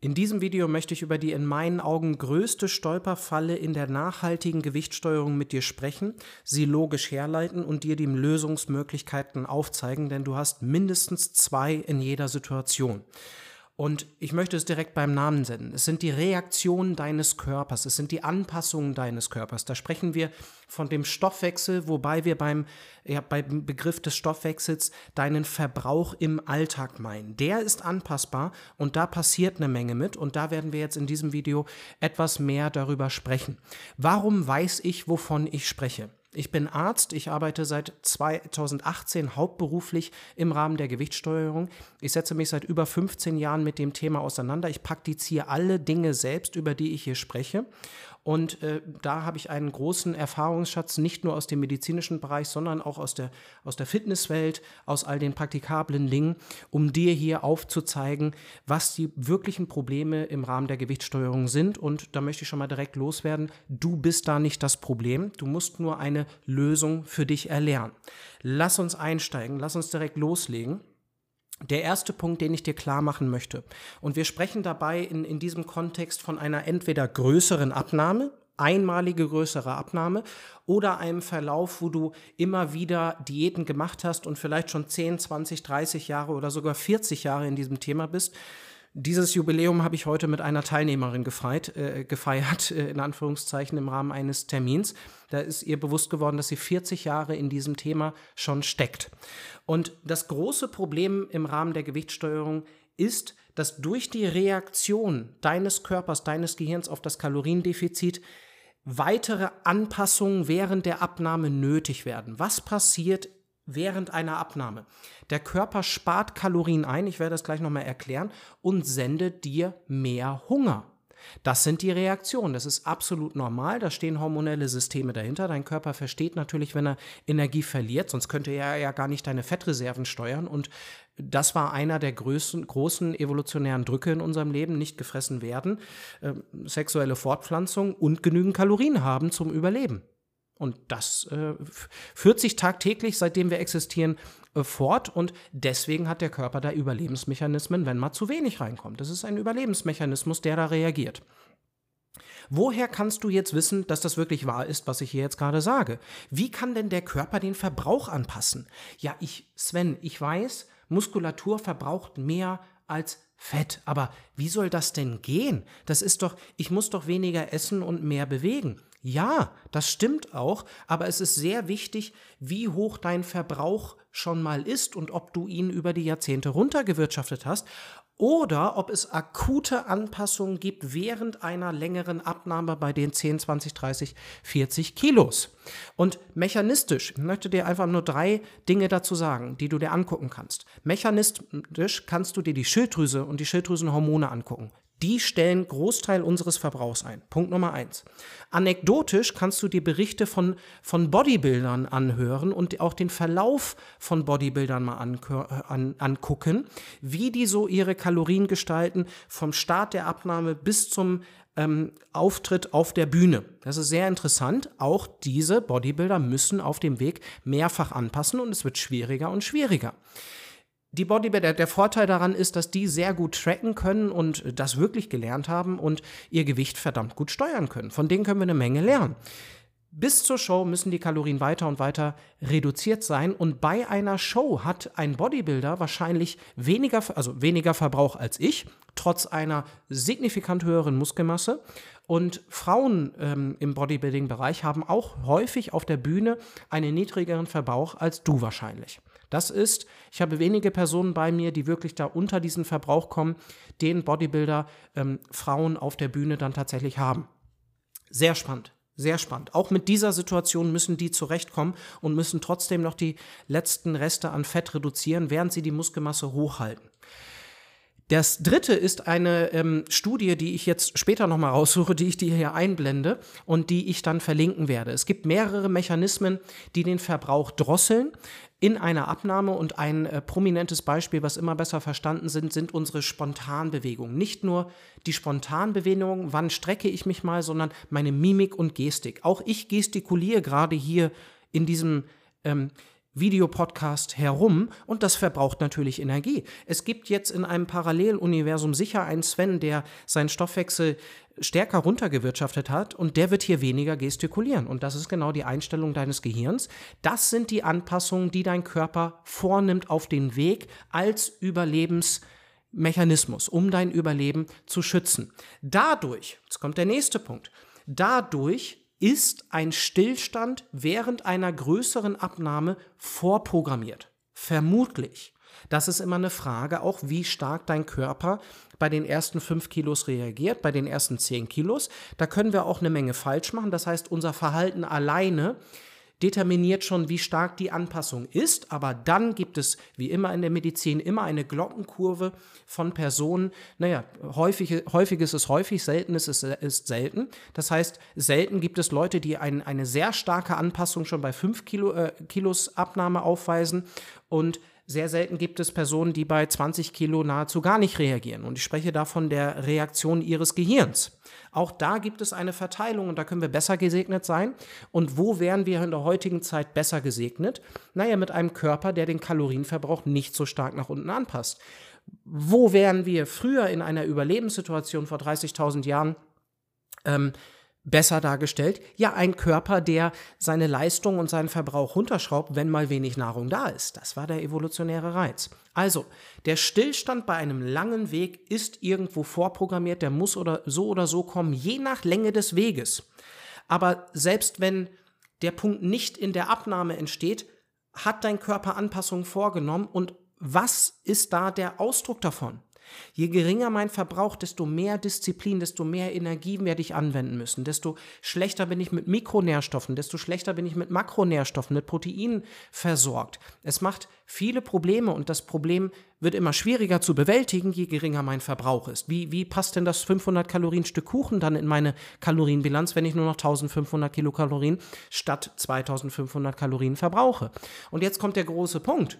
In diesem Video möchte ich über die in meinen Augen größte Stolperfalle in der nachhaltigen Gewichtssteuerung mit dir sprechen, sie logisch herleiten und dir die Lösungsmöglichkeiten aufzeigen, denn du hast mindestens zwei in jeder Situation. Und ich möchte es direkt beim Namen nennen. Es sind die Reaktionen deines Körpers, es sind die Anpassungen deines Körpers. Da sprechen wir von dem Stoffwechsel, wobei wir beim, ja, beim Begriff des Stoffwechsels deinen Verbrauch im Alltag meinen. Der ist anpassbar und da passiert eine Menge mit und da werden wir jetzt in diesem Video etwas mehr darüber sprechen. Warum weiß ich, wovon ich spreche? Ich bin Arzt, ich arbeite seit 2018 hauptberuflich im Rahmen der Gewichtssteuerung. Ich setze mich seit über 15 Jahren mit dem Thema auseinander. Ich praktiziere alle Dinge selbst, über die ich hier spreche. Und äh, da habe ich einen großen Erfahrungsschatz, nicht nur aus dem medizinischen Bereich, sondern auch aus der, aus der Fitnesswelt, aus all den praktikablen Dingen, um dir hier aufzuzeigen, was die wirklichen Probleme im Rahmen der Gewichtssteuerung sind. Und da möchte ich schon mal direkt loswerden. Du bist da nicht das Problem. Du musst nur eine Lösung für dich erlernen. Lass uns einsteigen, lass uns direkt loslegen. Der erste Punkt, den ich dir klar machen möchte, und wir sprechen dabei in, in diesem Kontext von einer entweder größeren Abnahme, einmalige größere Abnahme oder einem Verlauf, wo du immer wieder Diäten gemacht hast und vielleicht schon 10, 20, 30 Jahre oder sogar 40 Jahre in diesem Thema bist dieses Jubiläum habe ich heute mit einer Teilnehmerin gefeiert, äh, gefeiert äh, in Anführungszeichen, im Rahmen eines Termins. Da ist ihr bewusst geworden, dass sie 40 Jahre in diesem Thema schon steckt. Und das große Problem im Rahmen der Gewichtssteuerung ist, dass durch die Reaktion deines Körpers, deines Gehirns auf das Kaloriendefizit weitere Anpassungen während der Abnahme nötig werden. Was passiert während einer Abnahme. Der Körper spart Kalorien ein, ich werde das gleich nochmal erklären, und sendet dir mehr Hunger. Das sind die Reaktionen. Das ist absolut normal. Da stehen hormonelle Systeme dahinter. Dein Körper versteht natürlich, wenn er Energie verliert, sonst könnte er ja gar nicht deine Fettreserven steuern. Und das war einer der größten, großen evolutionären Drücke in unserem Leben. Nicht gefressen werden, äh, sexuelle Fortpflanzung und genügend Kalorien haben zum Überleben. Und das äh, führt sich tagtäglich, seitdem wir existieren, äh, fort. Und deswegen hat der Körper da Überlebensmechanismen, wenn mal zu wenig reinkommt. Das ist ein Überlebensmechanismus, der da reagiert. Woher kannst du jetzt wissen, dass das wirklich wahr ist, was ich hier jetzt gerade sage? Wie kann denn der Körper den Verbrauch anpassen? Ja, ich, Sven, ich weiß, Muskulatur verbraucht mehr als Fett. Aber wie soll das denn gehen? Das ist doch, ich muss doch weniger essen und mehr bewegen. Ja, das stimmt auch, aber es ist sehr wichtig, wie hoch dein Verbrauch schon mal ist und ob du ihn über die Jahrzehnte runtergewirtschaftet hast oder ob es akute Anpassungen gibt während einer längeren Abnahme bei den 10, 20, 30, 40 Kilos. Und mechanistisch, ich möchte dir einfach nur drei Dinge dazu sagen, die du dir angucken kannst. Mechanistisch kannst du dir die Schilddrüse und die Schilddrüsenhormone angucken. Die stellen Großteil unseres Verbrauchs ein. Punkt Nummer eins. Anekdotisch kannst du dir Berichte von, von Bodybuildern anhören und auch den Verlauf von Bodybuildern mal an, an, angucken, wie die so ihre Kalorien gestalten, vom Start der Abnahme bis zum ähm, Auftritt auf der Bühne. Das ist sehr interessant. Auch diese Bodybuilder müssen auf dem Weg mehrfach anpassen und es wird schwieriger und schwieriger die Bodybuilder, der Vorteil daran ist, dass die sehr gut tracken können und das wirklich gelernt haben und ihr Gewicht verdammt gut steuern können. Von denen können wir eine Menge lernen. Bis zur Show müssen die Kalorien weiter und weiter reduziert sein und bei einer Show hat ein Bodybuilder wahrscheinlich weniger, also weniger Verbrauch als ich, trotz einer signifikant höheren Muskelmasse. Und Frauen ähm, im Bodybuilding-Bereich haben auch häufig auf der Bühne einen niedrigeren Verbrauch als du wahrscheinlich. Das ist, ich habe wenige Personen bei mir, die wirklich da unter diesen Verbrauch kommen, den Bodybuilder ähm, Frauen auf der Bühne dann tatsächlich haben. Sehr spannend. Sehr spannend. Auch mit dieser Situation müssen die zurechtkommen und müssen trotzdem noch die letzten Reste an Fett reduzieren, während sie die Muskelmasse hochhalten. Das dritte ist eine ähm, Studie, die ich jetzt später nochmal raussuche, die ich dir hier einblende und die ich dann verlinken werde. Es gibt mehrere Mechanismen, die den Verbrauch drosseln in einer Abnahme und ein äh, prominentes Beispiel, was immer besser verstanden sind, sind unsere Spontanbewegungen. Nicht nur die Spontanbewegungen, wann strecke ich mich mal, sondern meine Mimik und Gestik. Auch ich gestikuliere gerade hier in diesem ähm, Videopodcast herum und das verbraucht natürlich Energie. Es gibt jetzt in einem Paralleluniversum sicher einen Sven, der seinen Stoffwechsel stärker runtergewirtschaftet hat und der wird hier weniger gestikulieren. Und das ist genau die Einstellung deines Gehirns. Das sind die Anpassungen, die dein Körper vornimmt auf den Weg als Überlebensmechanismus, um dein Überleben zu schützen. Dadurch, jetzt kommt der nächste Punkt, dadurch ist ein Stillstand während einer größeren Abnahme vorprogrammiert. Vermutlich. Das ist immer eine Frage, auch wie stark dein Körper bei den ersten fünf Kilos reagiert, bei den ersten zehn Kilos. Da können wir auch eine Menge falsch machen. Das heißt, unser Verhalten alleine determiniert schon, wie stark die Anpassung ist. Aber dann gibt es, wie immer in der Medizin, immer eine Glockenkurve von Personen. Naja, häufig, häufig ist es häufig, selten ist es ist selten. Das heißt, selten gibt es Leute, die ein, eine sehr starke Anpassung schon bei 5 Kilo, äh, Kilos Abnahme aufweisen und sehr selten gibt es Personen, die bei 20 Kilo nahezu gar nicht reagieren. Und ich spreche da von der Reaktion ihres Gehirns. Auch da gibt es eine Verteilung und da können wir besser gesegnet sein. Und wo wären wir in der heutigen Zeit besser gesegnet? Naja, mit einem Körper, der den Kalorienverbrauch nicht so stark nach unten anpasst. Wo wären wir früher in einer Überlebenssituation vor 30.000 Jahren? Ähm, besser dargestellt, ja ein Körper, der seine Leistung und seinen Verbrauch runterschraubt, wenn mal wenig Nahrung da ist. Das war der evolutionäre Reiz. Also, der Stillstand bei einem langen Weg ist irgendwo vorprogrammiert, der muss oder so oder so kommen, je nach Länge des Weges. Aber selbst wenn der Punkt nicht in der Abnahme entsteht, hat dein Körper Anpassungen vorgenommen und was ist da der Ausdruck davon? Je geringer mein Verbrauch, desto mehr Disziplin, desto mehr Energie werde ich anwenden müssen, desto schlechter bin ich mit Mikronährstoffen, desto schlechter bin ich mit Makronährstoffen, mit Proteinen versorgt. Es macht viele Probleme und das Problem wird immer schwieriger zu bewältigen, je geringer mein Verbrauch ist. Wie, wie passt denn das 500 Kalorien Stück Kuchen dann in meine Kalorienbilanz, wenn ich nur noch 1500 Kilokalorien statt 2500 Kalorien verbrauche? Und jetzt kommt der große Punkt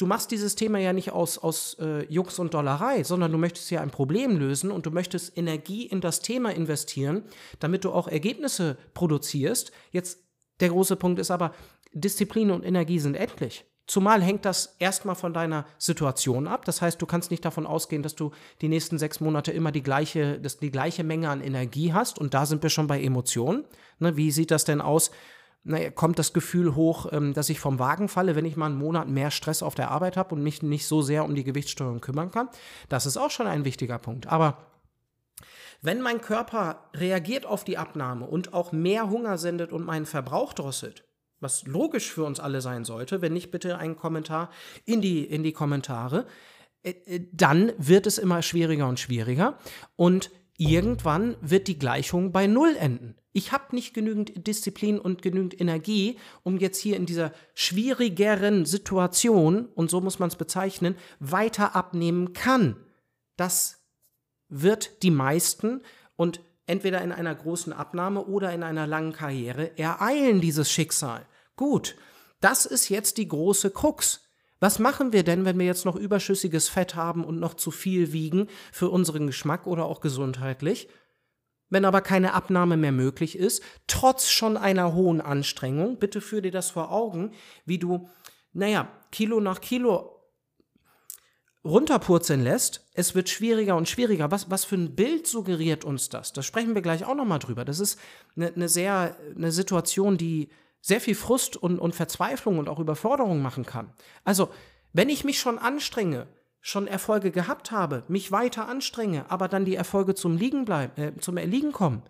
du machst dieses Thema ja nicht aus, aus äh, Jux und Dollerei, sondern du möchtest ja ein Problem lösen und du möchtest Energie in das Thema investieren, damit du auch Ergebnisse produzierst. Jetzt der große Punkt ist aber, Disziplin und Energie sind endlich. Zumal hängt das erstmal von deiner Situation ab. Das heißt, du kannst nicht davon ausgehen, dass du die nächsten sechs Monate immer die gleiche, dass die gleiche Menge an Energie hast. Und da sind wir schon bei Emotionen. Ne, wie sieht das denn aus? Naja, kommt das Gefühl hoch, ähm, dass ich vom Wagen falle, wenn ich mal einen Monat mehr Stress auf der Arbeit habe und mich nicht so sehr um die Gewichtssteuerung kümmern kann. Das ist auch schon ein wichtiger Punkt. Aber wenn mein Körper reagiert auf die Abnahme und auch mehr Hunger sendet und meinen Verbrauch drosselt, was logisch für uns alle sein sollte, wenn nicht bitte einen Kommentar in die, in die Kommentare, äh, äh, dann wird es immer schwieriger und schwieriger und irgendwann wird die Gleichung bei Null enden. Ich habe nicht genügend Disziplin und genügend Energie, um jetzt hier in dieser schwierigeren Situation, und so muss man es bezeichnen, weiter abnehmen kann. Das wird die meisten und entweder in einer großen Abnahme oder in einer langen Karriere ereilen dieses Schicksal. Gut, das ist jetzt die große Krux. Was machen wir denn, wenn wir jetzt noch überschüssiges Fett haben und noch zu viel wiegen für unseren Geschmack oder auch gesundheitlich? Wenn aber keine Abnahme mehr möglich ist, trotz schon einer hohen Anstrengung, bitte führ dir das vor Augen, wie du, naja, Kilo nach Kilo runterpurzeln lässt, es wird schwieriger und schwieriger. Was, was für ein Bild suggeriert uns das? Da sprechen wir gleich auch nochmal drüber. Das ist eine, eine sehr, eine Situation, die sehr viel Frust und, und Verzweiflung und auch Überforderung machen kann. Also, wenn ich mich schon anstrenge, schon Erfolge gehabt habe, mich weiter anstrenge, aber dann die Erfolge zum Liegen bleiben, äh, zum Erliegen kommen,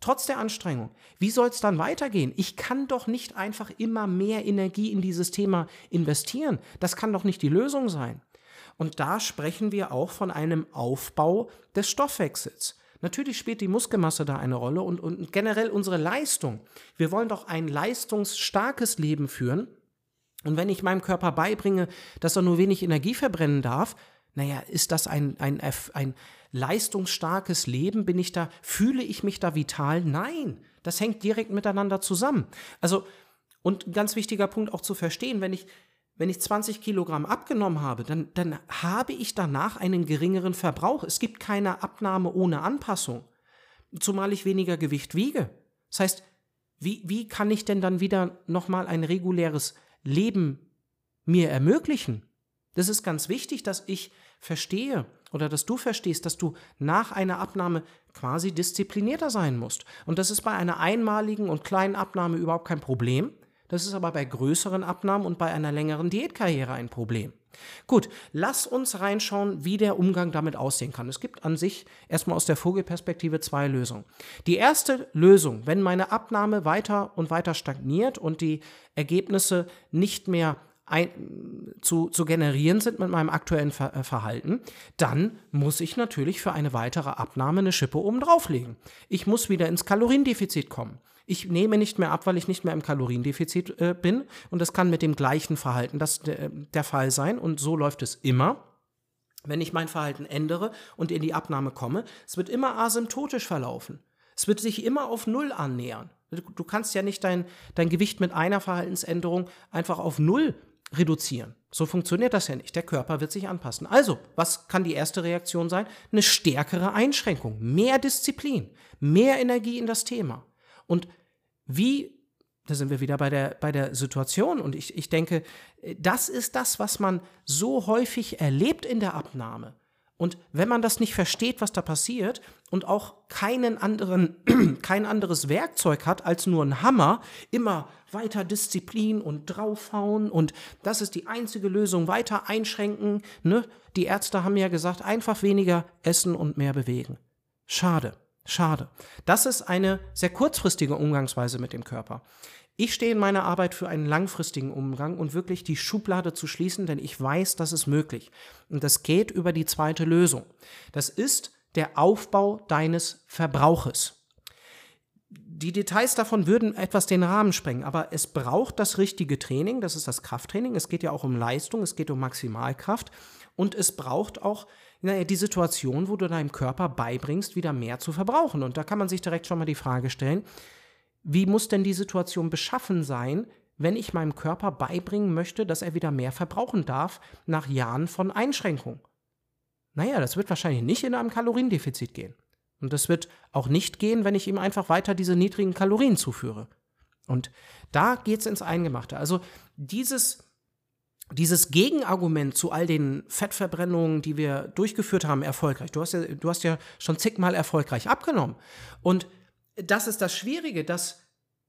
trotz der Anstrengung, wie soll es dann weitergehen? Ich kann doch nicht einfach immer mehr Energie in dieses Thema investieren. Das kann doch nicht die Lösung sein. Und da sprechen wir auch von einem Aufbau des Stoffwechsels. Natürlich spielt die Muskelmasse da eine Rolle und, und generell unsere Leistung. Wir wollen doch ein leistungsstarkes Leben führen. Und wenn ich meinem Körper beibringe, dass er nur wenig Energie verbrennen darf, naja, ist das ein, ein, ein leistungsstarkes Leben? Bin ich da, fühle ich mich da vital? Nein, das hängt direkt miteinander zusammen. Also, und ein ganz wichtiger Punkt auch zu verstehen, wenn ich wenn ich 20 Kilogramm abgenommen habe, dann, dann habe ich danach einen geringeren Verbrauch. Es gibt keine Abnahme ohne Anpassung, zumal ich weniger Gewicht wiege. Das heißt, wie, wie kann ich denn dann wieder nochmal ein reguläres Leben mir ermöglichen. Das ist ganz wichtig, dass ich verstehe oder dass du verstehst, dass du nach einer Abnahme quasi disziplinierter sein musst. Und das ist bei einer einmaligen und kleinen Abnahme überhaupt kein Problem. Das ist aber bei größeren Abnahmen und bei einer längeren Diätkarriere ein Problem. Gut, lass uns reinschauen, wie der Umgang damit aussehen kann. Es gibt an sich erstmal aus der Vogelperspektive zwei Lösungen. Die erste Lösung, wenn meine Abnahme weiter und weiter stagniert und die Ergebnisse nicht mehr ein, zu, zu generieren sind mit meinem aktuellen Ver äh, Verhalten, dann muss ich natürlich für eine weitere Abnahme eine Schippe oben drauflegen. Ich muss wieder ins Kaloriendefizit kommen. Ich nehme nicht mehr ab, weil ich nicht mehr im Kaloriendefizit äh, bin. Und das kann mit dem gleichen Verhalten das, der, der Fall sein. Und so läuft es immer. Wenn ich mein Verhalten ändere und in die Abnahme komme, es wird immer asymptotisch verlaufen. Es wird sich immer auf Null annähern. Du kannst ja nicht dein, dein Gewicht mit einer Verhaltensänderung einfach auf Null reduzieren. So funktioniert das ja nicht. Der Körper wird sich anpassen. Also, was kann die erste Reaktion sein? Eine stärkere Einschränkung, mehr Disziplin, mehr Energie in das Thema. Und wie, da sind wir wieder bei der, bei der Situation und ich, ich denke, das ist das, was man so häufig erlebt in der Abnahme. Und wenn man das nicht versteht, was da passiert und auch keinen anderen, kein anderes Werkzeug hat als nur ein Hammer, immer weiter Disziplin und draufhauen und das ist die einzige Lösung, weiter einschränken. Ne? Die Ärzte haben ja gesagt, einfach weniger essen und mehr bewegen. Schade. Schade. Das ist eine sehr kurzfristige Umgangsweise mit dem Körper. Ich stehe in meiner Arbeit für einen langfristigen Umgang und wirklich die Schublade zu schließen, denn ich weiß, das ist möglich. Und das geht über die zweite Lösung. Das ist der Aufbau deines Verbrauches. Die Details davon würden etwas den Rahmen sprengen, aber es braucht das richtige Training, das ist das Krafttraining. Es geht ja auch um Leistung, es geht um Maximalkraft und es braucht auch naja, die Situation, wo du deinem Körper beibringst, wieder mehr zu verbrauchen. Und da kann man sich direkt schon mal die Frage stellen, wie muss denn die Situation beschaffen sein, wenn ich meinem Körper beibringen möchte, dass er wieder mehr verbrauchen darf nach Jahren von Einschränkung? Naja, das wird wahrscheinlich nicht in einem Kaloriendefizit gehen. Und das wird auch nicht gehen, wenn ich ihm einfach weiter diese niedrigen Kalorien zuführe. Und da geht es ins Eingemachte. Also dieses dieses Gegenargument zu all den Fettverbrennungen, die wir durchgeführt haben, erfolgreich. Du hast ja, du hast ja schon zigmal erfolgreich abgenommen. Und das ist das Schwierige, dass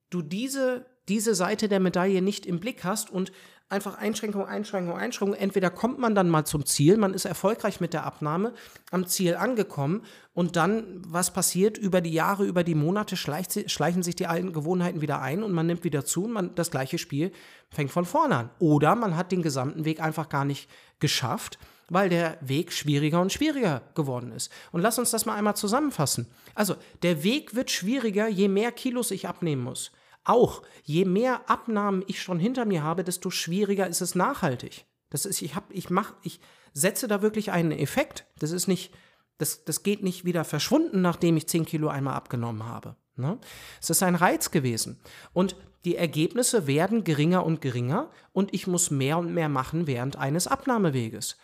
du diese, diese Seite der Medaille nicht im Blick hast und einfach Einschränkung, Einschränkung, Einschränkung. Entweder kommt man dann mal zum Ziel, man ist erfolgreich mit der Abnahme, am Ziel angekommen und dann, was passiert? Über die Jahre, über die Monate schleichen sich die alten Gewohnheiten wieder ein und man nimmt wieder zu und man, das gleiche Spiel fängt von vorne an. Oder man hat den gesamten Weg einfach gar nicht geschafft weil der Weg schwieriger und schwieriger geworden ist. Und lass uns das mal einmal zusammenfassen. Also, der Weg wird schwieriger, je mehr Kilos ich abnehmen muss. Auch je mehr Abnahmen ich schon hinter mir habe, desto schwieriger ist es nachhaltig. Das ist, ich habe, ich mache, ich setze da wirklich einen Effekt. Das ist nicht, das, das geht nicht wieder verschwunden, nachdem ich 10 Kilo einmal abgenommen habe. Ne? Es ist ein Reiz gewesen. Und die Ergebnisse werden geringer und geringer und ich muss mehr und mehr machen während eines Abnahmeweges.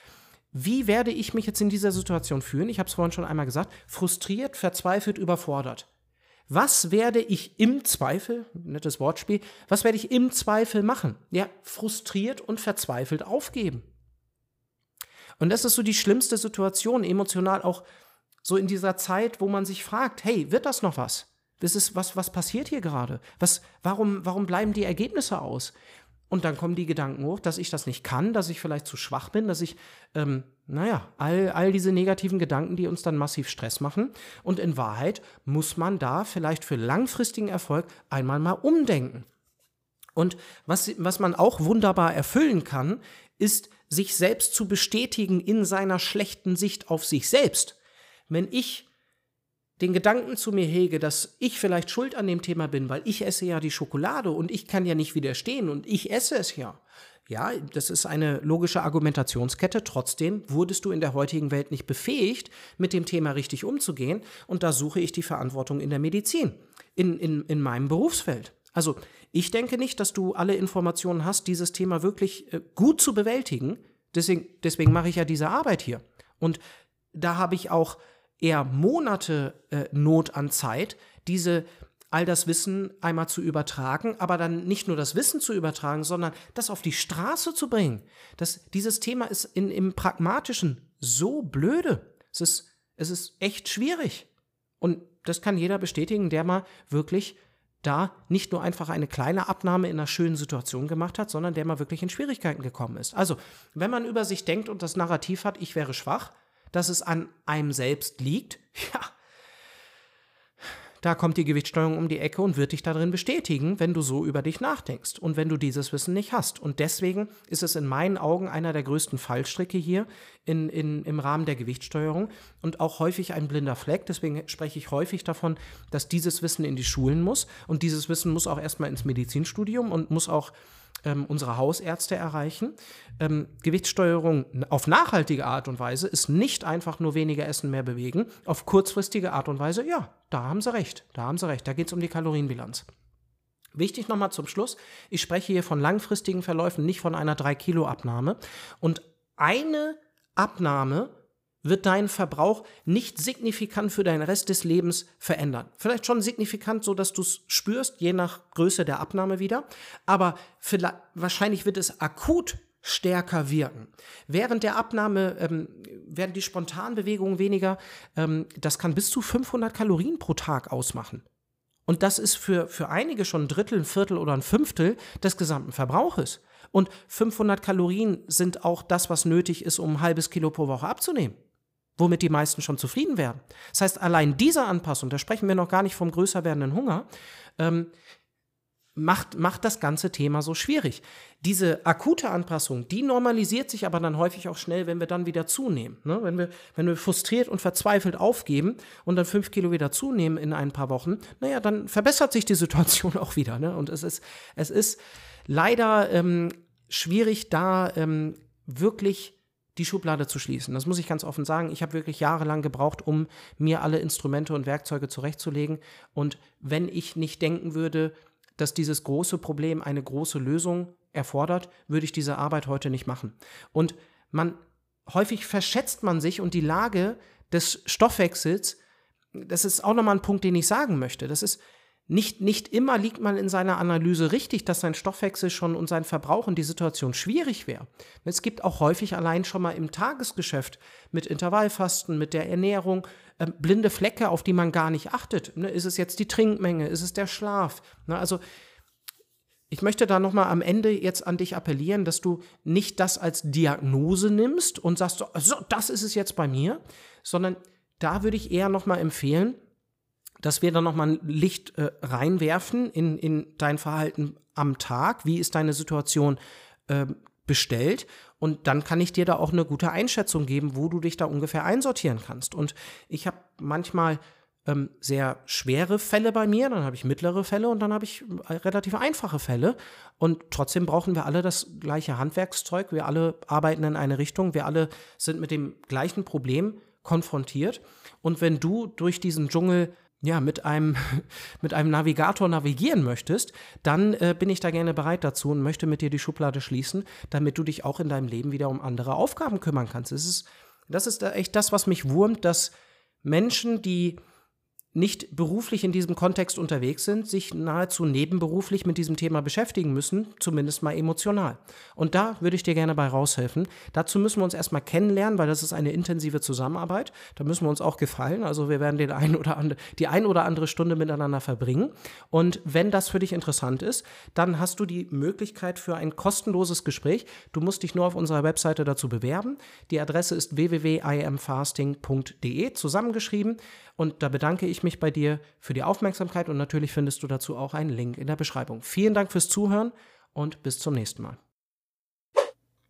Wie werde ich mich jetzt in dieser Situation fühlen? Ich habe es vorhin schon einmal gesagt. Frustriert, verzweifelt, überfordert. Was werde ich im Zweifel, nettes Wortspiel, was werde ich im Zweifel machen? Ja, frustriert und verzweifelt aufgeben. Und das ist so die schlimmste Situation, emotional auch so in dieser Zeit, wo man sich fragt, hey, wird das noch was? Das ist, was, was passiert hier gerade? Was, warum, warum bleiben die Ergebnisse aus? Und dann kommen die Gedanken hoch, dass ich das nicht kann, dass ich vielleicht zu schwach bin, dass ich, ähm, naja, all, all diese negativen Gedanken, die uns dann massiv Stress machen. Und in Wahrheit muss man da vielleicht für langfristigen Erfolg einmal mal umdenken. Und was, was man auch wunderbar erfüllen kann, ist, sich selbst zu bestätigen in seiner schlechten Sicht auf sich selbst. Wenn ich den Gedanken zu mir hege, dass ich vielleicht schuld an dem Thema bin, weil ich esse ja die Schokolade und ich kann ja nicht widerstehen und ich esse es ja. Ja, das ist eine logische Argumentationskette. Trotzdem wurdest du in der heutigen Welt nicht befähigt, mit dem Thema richtig umzugehen. Und da suche ich die Verantwortung in der Medizin, in, in, in meinem Berufsfeld. Also ich denke nicht, dass du alle Informationen hast, dieses Thema wirklich äh, gut zu bewältigen. Deswegen, deswegen mache ich ja diese Arbeit hier. Und da habe ich auch eher Monate äh, Not an Zeit, diese all das Wissen einmal zu übertragen, aber dann nicht nur das Wissen zu übertragen, sondern das auf die Straße zu bringen. Das, dieses Thema ist in, im Pragmatischen so blöde. Es ist, es ist echt schwierig. Und das kann jeder bestätigen, der mal wirklich da nicht nur einfach eine kleine Abnahme in einer schönen Situation gemacht hat, sondern der mal wirklich in Schwierigkeiten gekommen ist. Also, wenn man über sich denkt und das Narrativ hat, ich wäre schwach, dass es an einem selbst liegt, ja, da kommt die Gewichtssteuerung um die Ecke und wird dich darin bestätigen, wenn du so über dich nachdenkst und wenn du dieses Wissen nicht hast. Und deswegen ist es in meinen Augen einer der größten Fallstricke hier in, in, im Rahmen der Gewichtssteuerung und auch häufig ein blinder Fleck. Deswegen spreche ich häufig davon, dass dieses Wissen in die Schulen muss und dieses Wissen muss auch erstmal ins Medizinstudium und muss auch ähm, unsere Hausärzte erreichen. Ähm, Gewichtssteuerung auf nachhaltige Art und Weise ist nicht einfach nur weniger essen, mehr bewegen. Auf kurzfristige Art und Weise, ja, da haben sie recht. Da haben sie recht. Da geht es um die Kalorienbilanz. Wichtig nochmal zum Schluss, ich spreche hier von langfristigen Verläufen, nicht von einer 3-Kilo-Abnahme. Und eine Abnahme wird deinen Verbrauch nicht signifikant für deinen Rest des Lebens verändern. Vielleicht schon signifikant, so dass du es spürst, je nach Größe der Abnahme wieder, aber wahrscheinlich wird es akut stärker wirken. Während der Abnahme ähm, werden die Spontanbewegungen weniger. Ähm, das kann bis zu 500 Kalorien pro Tag ausmachen. Und das ist für, für einige schon ein Drittel, ein Viertel oder ein Fünftel des gesamten Verbrauches. Und 500 Kalorien sind auch das, was nötig ist, um ein halbes Kilo pro Woche abzunehmen womit die meisten schon zufrieden wären. Das heißt, allein diese Anpassung, da sprechen wir noch gar nicht vom größer werdenden Hunger, ähm, macht, macht das ganze Thema so schwierig. Diese akute Anpassung, die normalisiert sich aber dann häufig auch schnell, wenn wir dann wieder zunehmen. Ne? Wenn, wir, wenn wir frustriert und verzweifelt aufgeben und dann fünf Kilo wieder zunehmen in ein paar Wochen, naja, dann verbessert sich die Situation auch wieder. Ne? Und es ist, es ist leider ähm, schwierig, da ähm, wirklich die Schublade zu schließen. Das muss ich ganz offen sagen. Ich habe wirklich jahrelang gebraucht, um mir alle Instrumente und Werkzeuge zurechtzulegen. Und wenn ich nicht denken würde, dass dieses große Problem eine große Lösung erfordert, würde ich diese Arbeit heute nicht machen. Und man häufig verschätzt man sich und die Lage des Stoffwechsels, das ist auch nochmal ein Punkt, den ich sagen möchte. Das ist nicht, nicht immer liegt man in seiner Analyse richtig, dass sein Stoffwechsel schon und sein Verbrauch und die Situation schwierig wäre. Es gibt auch häufig allein schon mal im Tagesgeschäft mit Intervallfasten, mit der Ernährung, äh, blinde Flecke, auf die man gar nicht achtet. Ne? Ist es jetzt die Trinkmenge? Ist es der Schlaf? Ne? Also ich möchte da nochmal am Ende jetzt an dich appellieren, dass du nicht das als Diagnose nimmst und sagst, so, so das ist es jetzt bei mir, sondern da würde ich eher nochmal empfehlen, dass wir dann nochmal ein Licht äh, reinwerfen in, in dein Verhalten am Tag. Wie ist deine Situation äh, bestellt? Und dann kann ich dir da auch eine gute Einschätzung geben, wo du dich da ungefähr einsortieren kannst. Und ich habe manchmal ähm, sehr schwere Fälle bei mir, dann habe ich mittlere Fälle und dann habe ich äh, relativ einfache Fälle. Und trotzdem brauchen wir alle das gleiche Handwerkszeug. Wir alle arbeiten in eine Richtung. Wir alle sind mit dem gleichen Problem konfrontiert. Und wenn du durch diesen Dschungel ja, mit einem, mit einem Navigator navigieren möchtest, dann äh, bin ich da gerne bereit dazu und möchte mit dir die Schublade schließen, damit du dich auch in deinem Leben wieder um andere Aufgaben kümmern kannst. Das ist, das ist echt das, was mich wurmt, dass Menschen, die nicht beruflich in diesem Kontext unterwegs sind, sich nahezu nebenberuflich mit diesem Thema beschäftigen müssen, zumindest mal emotional. Und da würde ich dir gerne bei raushelfen. Dazu müssen wir uns erstmal kennenlernen, weil das ist eine intensive Zusammenarbeit. Da müssen wir uns auch gefallen. Also wir werden den ein oder andere, die ein oder andere Stunde miteinander verbringen. Und wenn das für dich interessant ist, dann hast du die Möglichkeit für ein kostenloses Gespräch. Du musst dich nur auf unserer Webseite dazu bewerben. Die Adresse ist www.imfasting.de zusammengeschrieben. Und da bedanke ich mich bei dir für die Aufmerksamkeit und natürlich findest du dazu auch einen Link in der Beschreibung. Vielen Dank fürs Zuhören und bis zum nächsten Mal.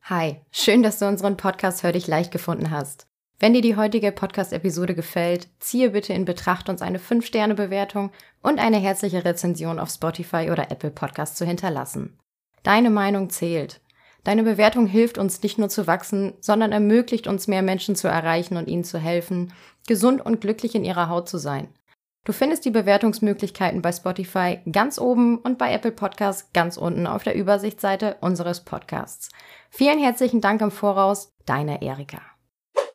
Hi, schön, dass du unseren Podcast Hör dich leicht gefunden hast. Wenn dir die heutige Podcast-Episode gefällt, ziehe bitte in Betracht, uns eine 5-Sterne-Bewertung und eine herzliche Rezension auf Spotify oder Apple Podcast zu hinterlassen. Deine Meinung zählt. Deine Bewertung hilft uns nicht nur zu wachsen, sondern ermöglicht uns mehr Menschen zu erreichen und ihnen zu helfen, gesund und glücklich in ihrer Haut zu sein. Du findest die Bewertungsmöglichkeiten bei Spotify ganz oben und bei Apple Podcasts ganz unten auf der Übersichtsseite unseres Podcasts. Vielen herzlichen Dank im Voraus, deine Erika.